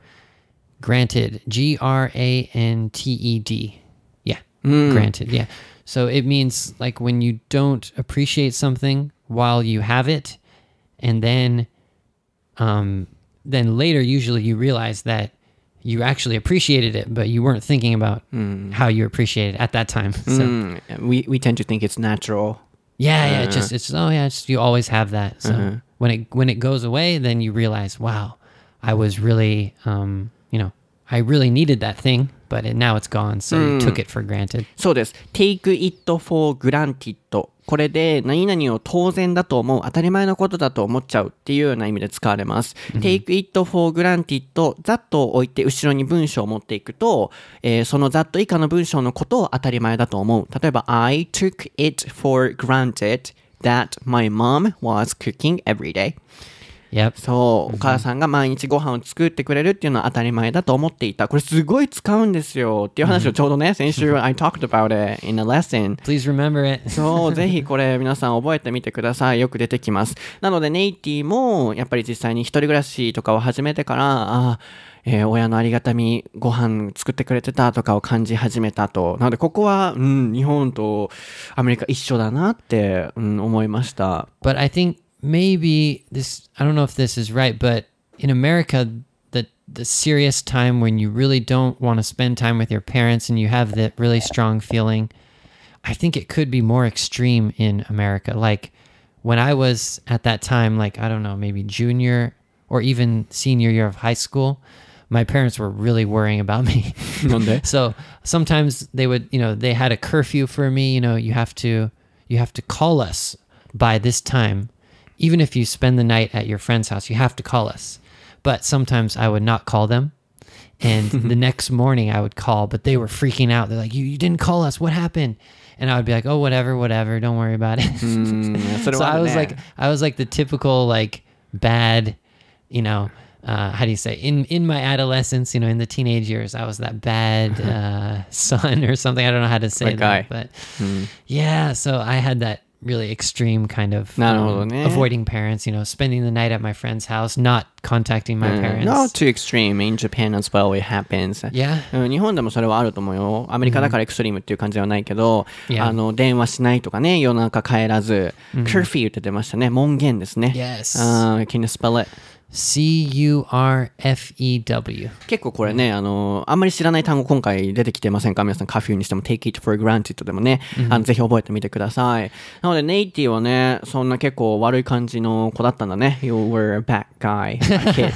Granted, G R A N T E D. Yeah, granted. Yeah. So it means like when you don't appreciate something while you have it, and then, um, then later usually you realize that you actually appreciated it, but you weren't thinking about how you appreciated it at that time. (laughs) So Mm, we, we tend to think it's natural. yeah, yeah. It's just it's oh yeah, it's you always have that. So when it when it goes away, then you realize, wow, I was really um you know I really needed that thing, but it, now it's gone, so you took it for granted. そうです。take it for granted. これで何々を当然だと思う、当たり前のことだと思っちゃうっていうような意味で使われます。take it for granted, that を置いて後ろに文章を持っていくと、えーその that 以下の文章のことを当たり前だと思う。例えば、I took it for granted that my mom was cooking every day. Yep. そう、お母さんが毎日ご飯を作ってくれるっていうのは当たり前だと思っていた。これすごい使うんですよっていう話をちょうどね、先週 (laughs) I talked about it in a lesson. Please remember it. そう、ぜひこれ皆さん覚えてみてください。よく出てきます。なのでネイティもやっぱり実際に一人暮らしとかを始めてから、ああ、えー親のありがたみ、ご飯作ってくれてたとかを感じ始めたと。なのでここは、うん、日本とアメリカ一緒だなって、うん、思いました。But I think maybe this I don't know if this is right, but in America the the serious time when you really don't want to spend time with your parents and you have that really strong feeling, I think it could be more extreme in America. Like when I was at that time, like I don't know, maybe junior or even senior year of high school, my parents were really worrying about me. (laughs) (laughs) so sometimes they would, you know, they had a curfew for me. You know, you have to you have to call us by this time even if you spend the night at your friend's house, you have to call us. But sometimes I would not call them. And (laughs) the next morning I would call, but they were freaking out. They're like, you, you didn't call us. What happened? And I would be like, oh, whatever, whatever. Don't worry about it. Mm, (laughs) so I was like, I was like the typical, like, bad, you know, uh, how do you say in in my adolescence you know in the teenage years i was that bad (laughs) uh, son or something i don't know how to say that, but mm. yeah so i had that really extreme kind of um, ね。avoiding parents you know spending the night at my friend's house not contacting my parents Not too extreme in Japan as well, it happens. yeah うん日本でもそれはあると思うよ。アメリカだからエクストリームっていう感じではないけど、Yeah. あの、電話しないとかね、夜中帰らず、curfew って出ましたね。門限ですね。Yes. あー can you spell it? C-u-r-f-e-w 結構これね、あの、あんまり知らない単語今回出てきてませんか皆さん、カフューにしても take it for granted でもね、あのぜひ覚えてみてください。なので、ネイティはね、そんな結構悪い感じの子だったんだね。You were a bad guy, kid.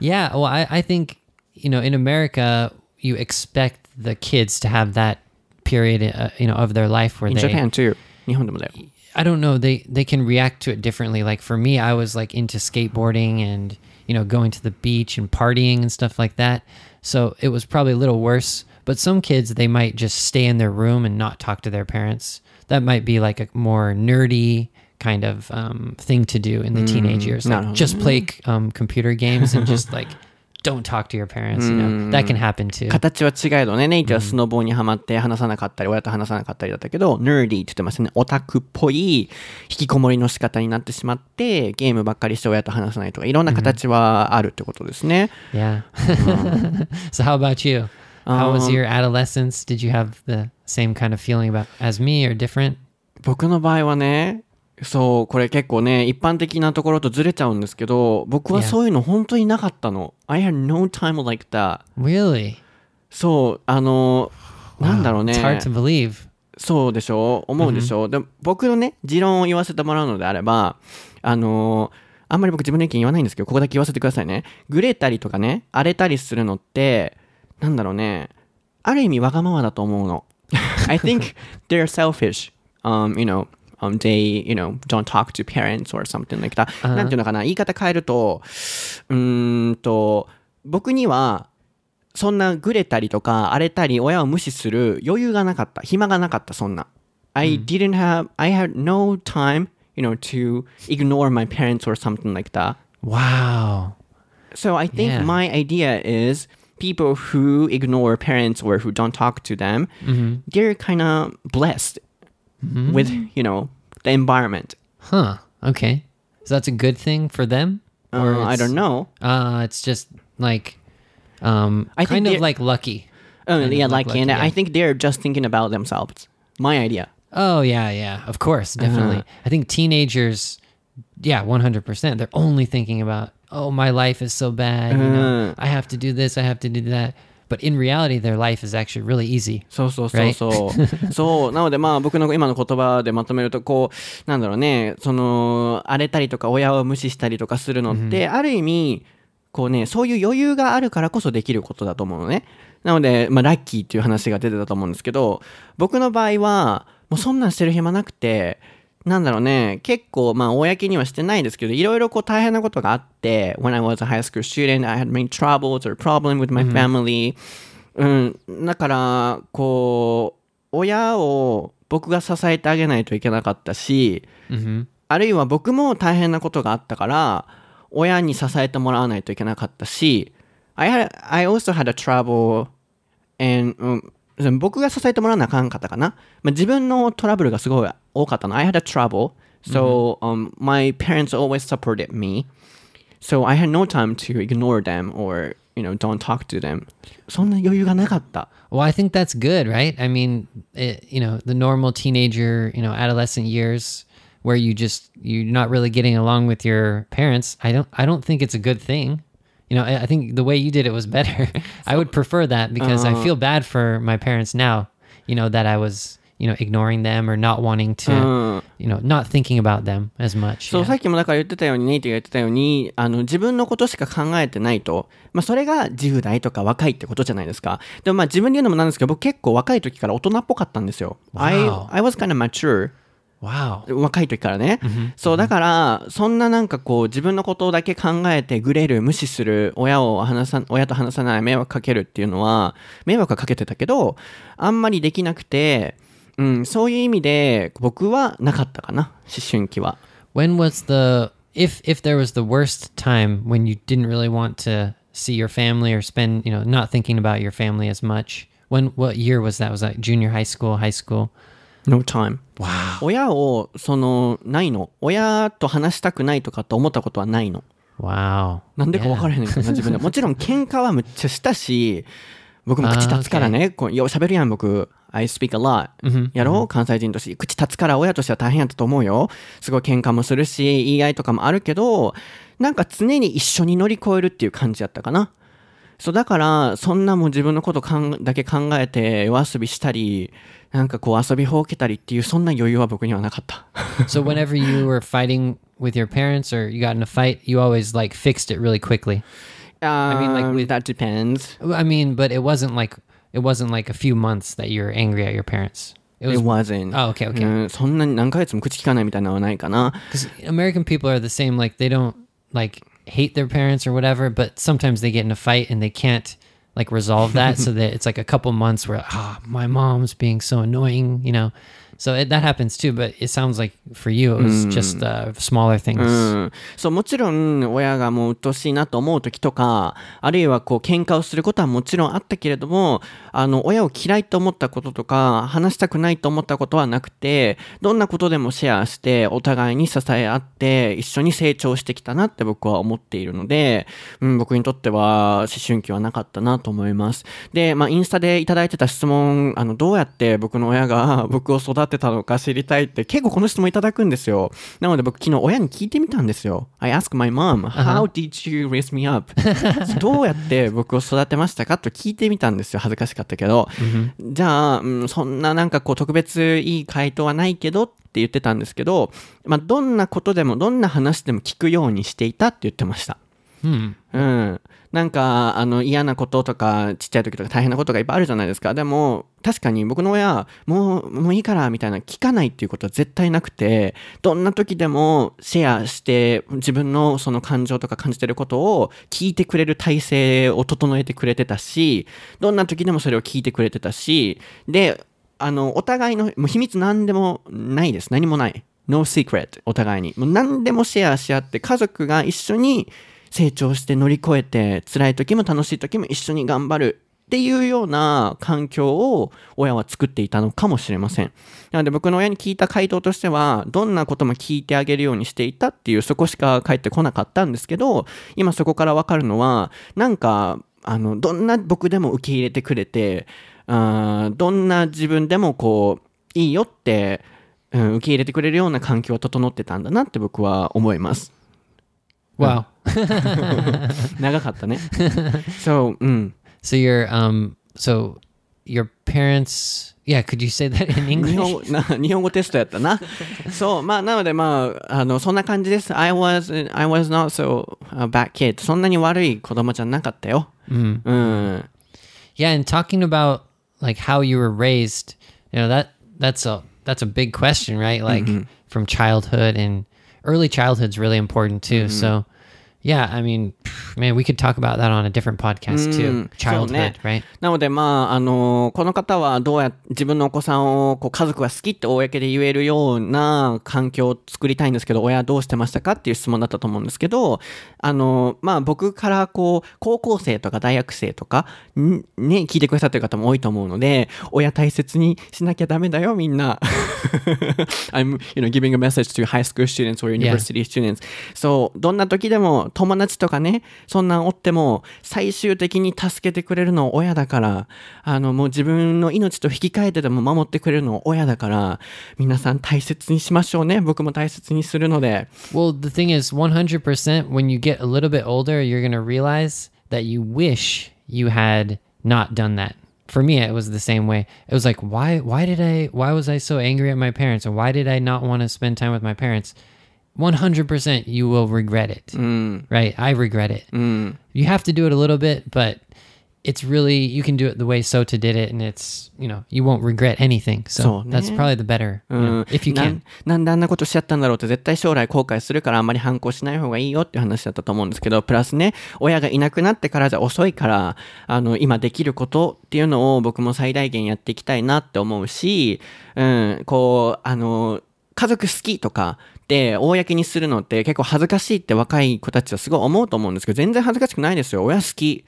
Yeah, well, I, I think you know in America you expect the kids to have that period, uh, you know, of their life where In they. Japan too. 日本でもだよ。I don't know. They they can react to it differently. Like for me, I was like into skateboarding and you know going to the beach and partying and stuff like that. So it was probably a little worse. But some kids they might just stay in their room and not talk to their parents. That might be like a more nerdy kind of um, thing to do in the teenage years. Like no. just play um, computer games and just like (laughs) don't talk to your parents. You know that can happen too. 形は違えどね、ネイティはスノボーにはまって話さなかったり、親と話さなかったりだったけど、nerdy って言ってましたね。オタクっぽい引きこもりの仕方になってしまって、ゲームばっかりして親と話さないとか、いろんな形はあるってことですね。Yeah. so how about you? How was Um, your adolescence? Did you have the same kind of feeling about as me or different? 僕の場合はね、そう、これ結構ね、一般的なところとずれちゃうんですけど、僕は.そういうの本当になかったの。I had no time like that. Really? そう、あの、なんだろう It's ね。hard to believe. そうでしょ？う思うでしょ？う、で僕のね、持論を言わせてもらうのであれば、あのーあんまり僕自分の意見言わないんですけど、ここだけ言わせてくださいね。グレたりとかね、荒れたりするのって、なんだろうね、ある意味わがままだと思うの。I think (laughs) they're selfish. Um, you know, um, they, you know, don't talk to parents or something like that. なんていうのかな、言い方変えると、うーんと、僕には、そんなグレたりとか荒れたり親を無視する余裕がなかった暇がなかったそんな I didn't have I had no time you know to ignore my parents or something like that Wow. so I think Yeah. my idea is people who ignore parents or who don't talk to them they're kind of blessed with you know the environment Huh. Okay. So that's a good thing for them? Uh, I don't know Uh, it's just like um I kind of like lucky. Oh Kind yeah like like and lucky, I think they're just thinking about themselves my idea Oh yeah, yeah. Of course, definitely. I think teenagers yeah, 100%. They're only thinking about, "Oh, my life is so bad, you know. I have to do this, I have to do that." But in reality, their life is actually really easy. そうそうそうそう。そう。なのでまあ僕の今の言葉でまとめるとこう、なんだろうね、その、荒れたりとか親を無視したりとかするのって、ある意味、こうね、そういう余裕があるからこそできることだと思うのね。なので、まあラッキーっていう話が出てたと思うんですけど、僕の場合は、もうそんなんしてる暇なくて、なんだろうね、結構、まあ、公にはしてないですけど、いろいろこう大変なことがあって、when I was a high school student, I had many troubles or problem with my family. うん、だから、こう、親を僕が支えてあげないといけなかったし、あるいは僕も大変なことがあったから、親に支えてもらわないといけなかったし、I, had, I also had a trouble and, うん僕が支えてもらわなあかんかったかな。まあ、自分のトラブルがすごい 多かったの。I had a trouble. So、um, my parents always supported me. So I had no time to ignore them or, you know, don't talk to them. そんな余裕がなかった。 Well, I think that's good, right? I mean, it, you know, the normal teenager, you know, adolescent years where you just you're not really getting along with your parents. I don't I don't think it's a good thing. You know, I, I think the way you did it was better. (laughs) I would prefer that because I feel bad for my parents now. You know that I was, you know, ignoring them or not wanting to, you know, not thinking about them as much. そう.さっきもだから言ってたように、ネイティが言ってたように、あの、自分のことしか考えてないと、まあ、それが10代とか若いってことじゃないですか。でもまあ、自分で言うのもなんですけど、僕結構若い時から大人っぽかったんですよ。I, Wow. I was kind of mature. 若い時からね。そう、だから、そんななんかこう、自分のことだけ考えて、グレる、無視する、親を話さ、親と話さない、迷惑かけるっていうのは、迷惑はかけてたけど、あんまりできなくて、うん、そういう意味で、僕はなかったかな、思春期は。When was the if if there was the worst time when you didn't really want to see your family or spend, you know, not thinking about your family as much? When what year was that? Was that junior high school, high school? No time. Wow. 親を、その、ないの。親と話したくないとかって思ったことはないの。Wow. なんでか分からへんねんけどな、自分で。もちろん喧嘩はむっちゃしたし、僕も口立つからね、こうよう喋るやん、僕。I speak a lot. やろう関西人として。口立つから親としては大変やったと思うよ。すごい喧嘩もするし、言い合いとかもあるけど、なんか常に一緒に乗り越えるっていう感じやったかな。そう、だから、そんなもう自分のことかんだけ考えて夜遊びしたり、なんかこう遊びほうけたりっていう、そんな余裕は僕にはなかった。So whenever you were fighting with your parents or you got in a fight, you always like fixed it really quickly. I mean, like, with- that depends. I mean, but it wasn't like it wasn't like a few months that you were angry at your parents. It It was wasn't. Oh, okay, okay. うんそんなに何ヶ月も口聞かないみたいなのはないかな。 because American people are the same. Like they don't like hate their parents or whatever, but sometimes they get in a fight and they can't like resolve that. so (laughs) that it's like a couple months where ah, my mom's being so annoying, you know. So it, that happens too. But it sounds like for you it was just uh, smaller things. うん、そうもちろん親がもう鬱陶しいなと思う時とかあるいはこう喧嘩をすることはもちろんあったけれどもあの親を嫌いと思ったこととか話したくないと思ったことはなくてどんなことでもシェアしてお互いに支え合って一緒に成長してきたなって僕は思っているので、うん、僕にとっては思春期はなかったなと思いますで、まあ、インスタでいただいてた質問あのどうやって僕の親が僕を育てたのか知りたいって結構この質問いただくんですよ。なので僕昨日親に聞いてみたんですよ。I asked my mom how did you raise me up? (laughs) どうやって僕を育てましたかと聞いてみたんですよ。恥ずかしかったけど、じゃあ、うん、そんななんかこう特別いい回答はないけどって言ってたんですけど、まあ、どんなことでもどんな話でも聞くようにしていたって言ってました。Hmm. うん。なんか、あの、嫌なこととか、ちっちゃい時とか大変なことがいっぱいあるじゃないですか。でも、確かに僕の親、もう、もういいから、みたいな、聞かないっていうことは絶対なくて、どんな時でもシェアして、自分のその感情とか感じてることを聞いてくれる体制を整えてくれてたし、どんな時でもそれを聞いてくれてたし、で、あの、お互いの、もう秘密何でもないです。何もない。No secret。お互いに。もう何でもシェアし合って、家族が一緒に成長して乗り越えて、辛い時も楽しい時も一緒に頑張る。っていうような環境を親は作っていたのかもしれません。なので僕の親に聞いた回答としては、どんなことも聞いてあげるようにしていたっていうそこしか返ってこなかったんですけど、今そこからわかるのは、なんか、あの、どんな僕でも受け入れてくれて、あどんな自分でもこう、いいよって、うん、受け入れてくれるような環境は整ってたんだなって僕は思います。Wow. (laughs) (laughs) 長かったね。(laughs) そう、うん。 So your um so your parents yeah, could you say that in 日 English? 本語な日本語テストやったな。そう、まあ、なので、まあ、あの、そんな感じです。I was, I was not so a bad kid. そんなに悪い子供じゃなかったよ。うん。 Yeah, and talking about like how you were raised, you know, that that's a that's a big question, right? Like from childhood and early childhood's really important too. So Yeah, I mean, man, we could talk about that on a different podcast too. そうね Childhood, right? なので、まあ、あのこの方はどうや自分のお子さんをこう家族が好きって公で言えるような環境を作りたいんですけど、親はどうしてましたかっていう質問だったと思うんですけど、あのまあ、僕からこう、高校生とか大学生とか、んね、聞いてくださってる方も多いと思うので、親大切にしなきゃダメだよ、みんな。(laughs) I'm, you know, giving a message to high school students or university students. そう、どんな時でも友達とかね、そんなんおっても、最終的に助けてくれるの親だから、あの、もう自分の命と引き換えてでも守ってくれるの親だから、皆さん大切にしましょうね。僕も大切にするので。Well, the thing is, 100% when you get a little bit older, you're going to realize that you wish you had not done that. For me, it was the same way. It was like, why why did I why was I so angry at my parents or why did I not want to spend time with my parents? 100% you will regret it. Right? I regret it. You have to do it a little bit, but it's really you can do it the way Sota did it and it's, you know, you won't regret anything. So, that's probably the better, you know, if you な can. んなんであんなことしちゃったんだろうって絶対将来後悔するからあんまり反抗しない方がいいよっていう話だったと思うんですけど、プラスね、親がいなくなってからじゃ遅いから、あの、今できることっていうのを僕も最大限やっていきたいなって思うし、うん、こう、あの、家族好きとかって公にするのって結構恥ずかしいって若い子たちはすごい思うと思うんですけど、全然恥ずかしくないですよ。親好き。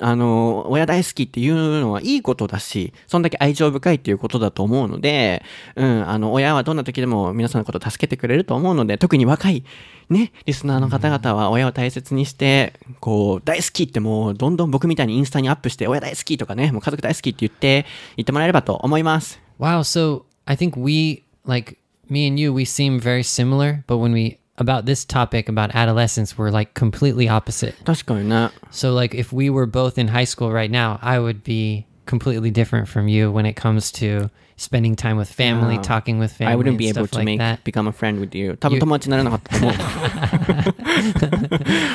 あの、親大好きっていうのはいいことだし、そんだけ愛情深いっていうことだと思うので、うん、あの、親はどんな時でも皆さんのことを助けてくれると思うので、特に若い、ね、リスナーの方々は親を大切にして、こう、大好きってもう、どんどん僕みたいにインスタにアップして、親大好きとかね、もう家族大好きって言って、言ってもらえればと思います。Wow. So I think we, like me and you, we seem very similar, but when we, about this topic about adolescence, we're like completely opposite. 確かにね。 So, like, if we were both in high school right now, I would be completely different from you when it comes to spending time with family, Ah. talking with family, I wouldn't and be able stuff to like make, that. become a friend with you. 多分 You- 友達になれなかったと思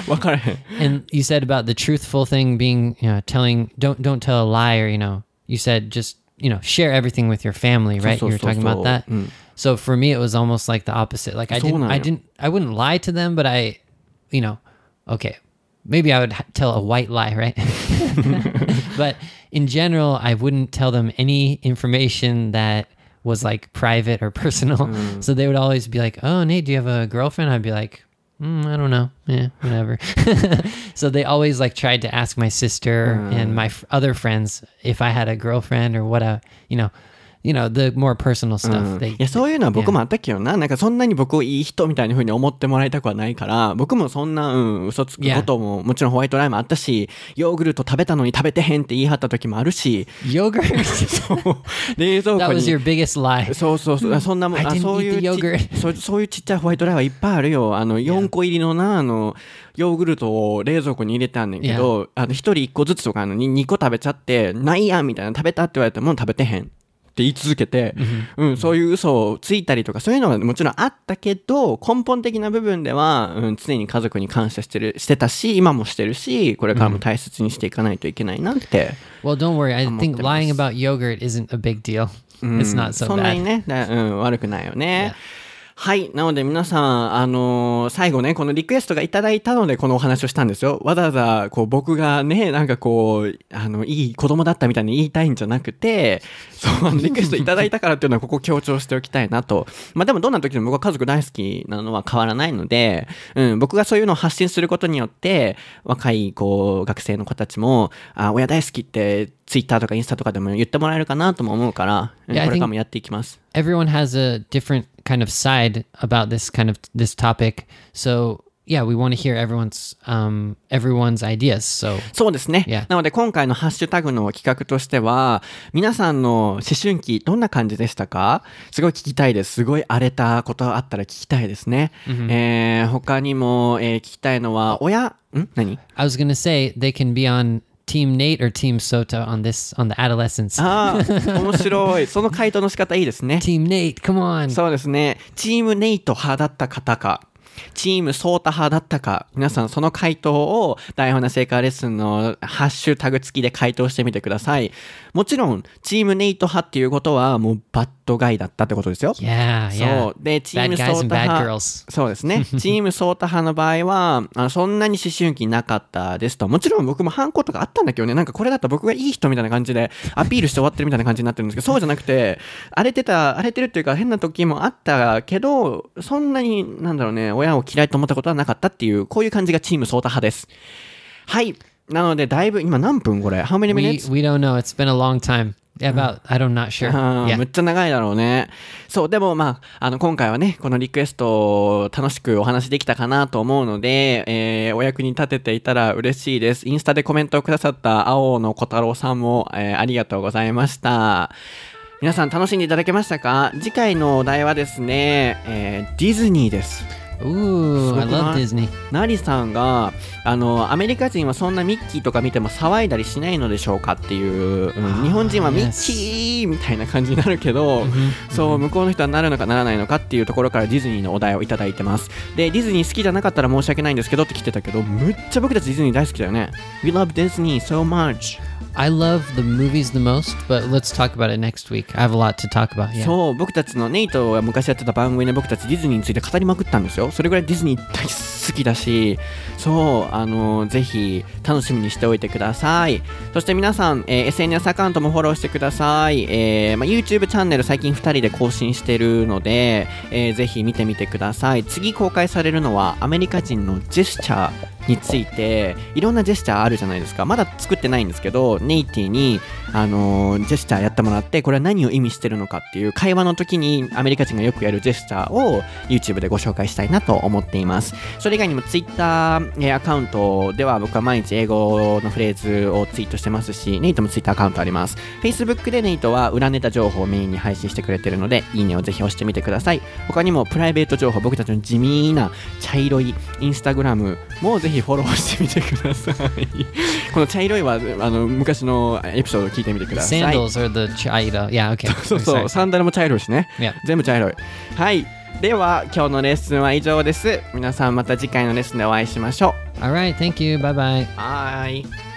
う。わからへん。 and (laughs) you said about the truthful thing being, you know, telling, don't don't tell a lie, or you know, you said just, you know, share everything with your family, right? so, you were so, talking about so. that. Mm. So for me, it was almost like the opposite. Like I そう didn't, なんや。 I didn't, I wouldn't lie to them, but I, you know, okay, maybe I would ha- tell a white lie, right? (laughs) but in general, I wouldn't tell them any information that was like private or personal. (laughs) So they would always be like, "Oh, Nate, do you have a girlfriend?" I'd be like, mm, "I don't know. Yeah, whatever." (laughs) so they always like tried to ask my sister and my f- other friends if I had a girlfriend or what a, you know, You know, the more personal stuff. They いや、そういうのは僕もあったけどな。なんかそんなに僕をいい人みたいな風に思ってもらいたくはないから、僕もそんな、うん、嘘つくことも、もちろんホワイトライもあったし、ヨーグルト食べたのに食べてへんって言い張った時もあるし、yogurt？(laughs) 冷蔵 that 庫 was に your。biggest lie. そうそうそう、そんなもん、そういう.そうそういうちっちゃいホワイトライはいっぱいあるよ。あの、4個入りのな、あの、ヨーグルトを冷蔵庫に入れてあんねんけど、あの、1人1個ずつとかあの、2個食べちゃって、ないやんみたいな、食べたって言われても食べてへん。って言い続けて、うん、そういう嘘をついたりとか、そういうのはもちろんあったけど、根本的な部分では、うん、常に家族に感謝してる、してたし、今もしてるし、これからも大切にしていかないといけないなって。Well, don't worry. I think lying about yogurt isn't a big deal. It's not so そんなに bad. ね、だうん、悪くないよね。はい。なので皆さん、あのー最後ね、このリクエストがいただいたので、このお話をしたんですよ。わざわざ、こう、僕がね、なんかこう、あの、いい子供だったみたいに言いたいんじゃなくて、そう、リクエストいただいたからっていうのは、ここ強調しておきたいなと。まあ、でもどんな時でも僕は家族大好きなのは変わらないので、うん、僕がそういうのを発信することによって、若い、こう、学生の子たちも、あ、親大好きって、ツイッターとかインスタとかでも言ってもらえるかなとも思うから、これからもやっていきます。Everyone has a different kind of side about this kind of this topic. So yeah, we want to hear everyone's um everyone's ideas. So そうですね。Yeah. なので今回のハッシュタグの企画としては、皆さんの思春期どんな感じでしたかすごい聞きたいです。すごい荒れたことあったら聞きたいですね。えー、他にも、えー聞きたいのは、親、ん何 I was gonna say they can be on Team Nate or Team Sota on this on the adolescence. ああ、面白い。その回答の仕方いいですね。Team Nate, come on. そうですね。チームネイト派だった方か。チームソータ派だったか、皆さんその回答を台本な成果レッスンのハッシュタグ付きで回答してみてください。もちろん、チームネイト派っていうことはもうバッドガイだったってことですよ。Yeah, そ yeah. う。で、チームソータ派。そうですね。(laughs) チームソータ派の場合は、あのそんなに思春期なかったですと。もちろん僕も反抗とかあったんだけどね、なんかこれだったら僕がいい人みたいな感じでアピールして終わってるみたいな感じになってるんですけど、そうじゃなくて、荒れてた、荒れてるっていうか変な時もあったけど、そんなに、なんだろうね、親を嫌いと思ったことはなかったっていう、こういう感じがチームソータ派です。はい。なので、だいぶ、今何分これ ?How many We minutes? we don't know. It's been a long time. About I don't not sure. あー Yeah. むっちゃ長いだろうね。そう、でもまあ、あの、今回はね、このリクエストを楽しくお話できたかなと思うので、えーお役に立てていたら嬉しいです。インスタでコメントをくださった青野小太郎さんも、えーありがとうございました。皆さん楽しんでいただけましたか？次回のお題はですね、えーディズニーです。Ooh, I love Disney. ナリさんがあのアメリカ人はそんなミッキーとか見ても騒いだりしないのでしょうかっていう、うん日本人はミッキーみたいな感じになるけど、そう向こうの人はなるのかならないのかっていうところからディズニーのお題をいただいてます。でディズニー好きじゃなかったら申し訳ないんですけどって来てたけどむっちゃ僕たちディズニー大好きだよね。We love Disney so much I love the movies the most, but let's talk about it next week. I have a lot to talk about. Yeah. そう僕たちのネイトが昔やってた番組で僕たちディズニーについて語りまくったんですよそれぐらいディズニー大好きだしそうあのぜひ楽しみにしておいてくださいそして皆さん、えー SNS アカウントもフォローしてください、えーまあ、YouTube チャンネル最近2人で更新してるので、えーぜひ見てみてください次公開されるのはアメリカ人のジェスチャーについていろんなジェスチャーあるじゃないですか。まだ作ってないんですけどネイティに、あのジェスチャーやってもらってこれは何を意味してるのかっていう会話の時にアメリカ人がよくやるジェスチャーを YouTube でご紹介したいなと思っています。それ以外にも Twitter アカウントでは僕は毎日英語のフレーズをツイートしてますしネイトも Twitter アカウントあります。Facebook でネイトは裏ネタ情報をメインに配信してくれてるのでいいねをぜひ押してみてください。他にもプライベート情報僕たちの地味な茶色いインスタグラムもぜひフォローしてみてください (laughs) この茶色いはあの昔のエピソードを聞いてみてください Sandals are the chaida. Yeah. Okay. そうそう.サンダルも茶色いしね Yeah. 全部茶色いはいでは今日のレッスンは以上です皆さんまた次回のレッスンでお会いしましょ All right. Thank you. Bye bye.